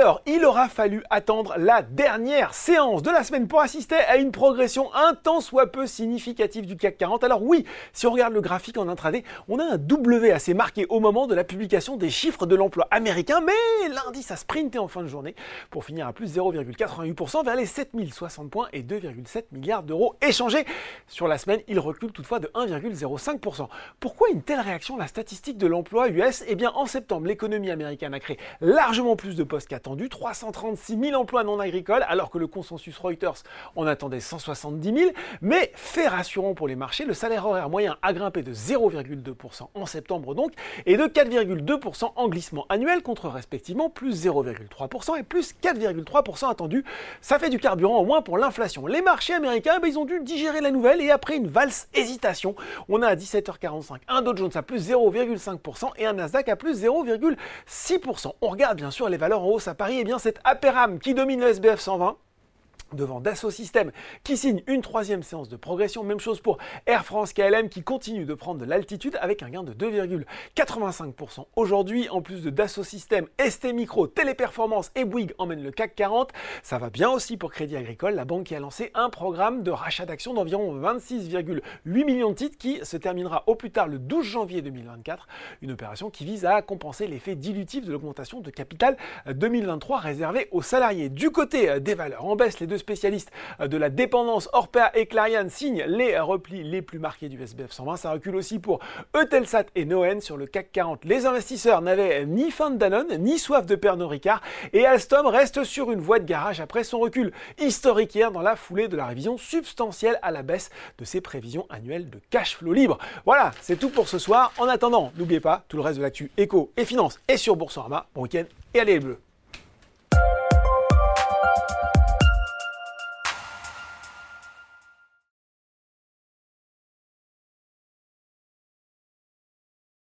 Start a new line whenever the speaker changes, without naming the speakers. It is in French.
Alors, il aura fallu attendre la dernière séance de la semaine pour assister à une progression un tant soit peu significative du CAC 40. Alors oui, si on regarde le graphique en intraday, on a un W assez marqué au moment de la publication des chiffres de l'emploi américain, mais l'indice a sprinté en fin de journée pour finir à plus 0,88% vers les 7060 points et 2,7 milliards d'euros échangés. Sur la semaine, il recule toutefois de 1,05%. Pourquoi une telle réaction? La statistique de l'emploi US Eh bien, en septembre, l'économie américaine a créé largement plus de postes attendu, 336 000 emplois non agricoles, alors que le consensus Reuters en attendait 170 000. Mais fait rassurant pour les marchés, le salaire horaire moyen a grimpé de 0,2% en septembre donc, et de 4,2% en glissement annuel, contre respectivement plus 0,3% et plus 4,3% attendu. Ça fait du carburant au moins pour l'inflation. Les marchés américains, ben, ils ont dû digérer la nouvelle et après une valse hésitation, on a à 17h45 un Dow Jones à plus 0,5% et un Nasdaq à plus 0,6%. On regarde bien sûr les valeurs en hausse à Paris, eh bien c'est Aperam qui domine le SBF 120 devant Dassault Systèmes qui signe une troisième séance de progression. Même chose pour Air France KLM qui continue de prendre de l'altitude avec un gain de 2,85%. Aujourd'hui, en plus de Dassault Systèmes, ST Micro, Téléperformance et Bouygues emmènent le CAC 40. Ça va bien aussi pour Crédit Agricole, la banque qui a lancé un programme de rachat d'actions d'environ 26,8 millions de titres qui se terminera au plus tard le 12 janvier 2024. Une opération qui vise à compenser l'effet dilutif de l'augmentation de capital 2023 réservé aux salariés. Du côté des valeurs en baisse, les deux spécialistes de la dépendance, Orpea et Clarion signent les replis les plus marqués du SBF 120. Ça recule aussi pour Eutelsat et Noen sur le CAC 40. Les investisseurs n'avaient ni faim de Danone, ni soif de Pernod Ricard, et Alstom reste sur une voie de garage après son recul historique hier dans la foulée de la révision substantielle à la baisse de ses prévisions annuelles de cash flow libre. Voilà, c'est tout pour ce soir. En attendant, n'oubliez pas, tout le reste de l'actu éco et finance est sur Boursorama. Bon week-end et allez les bleus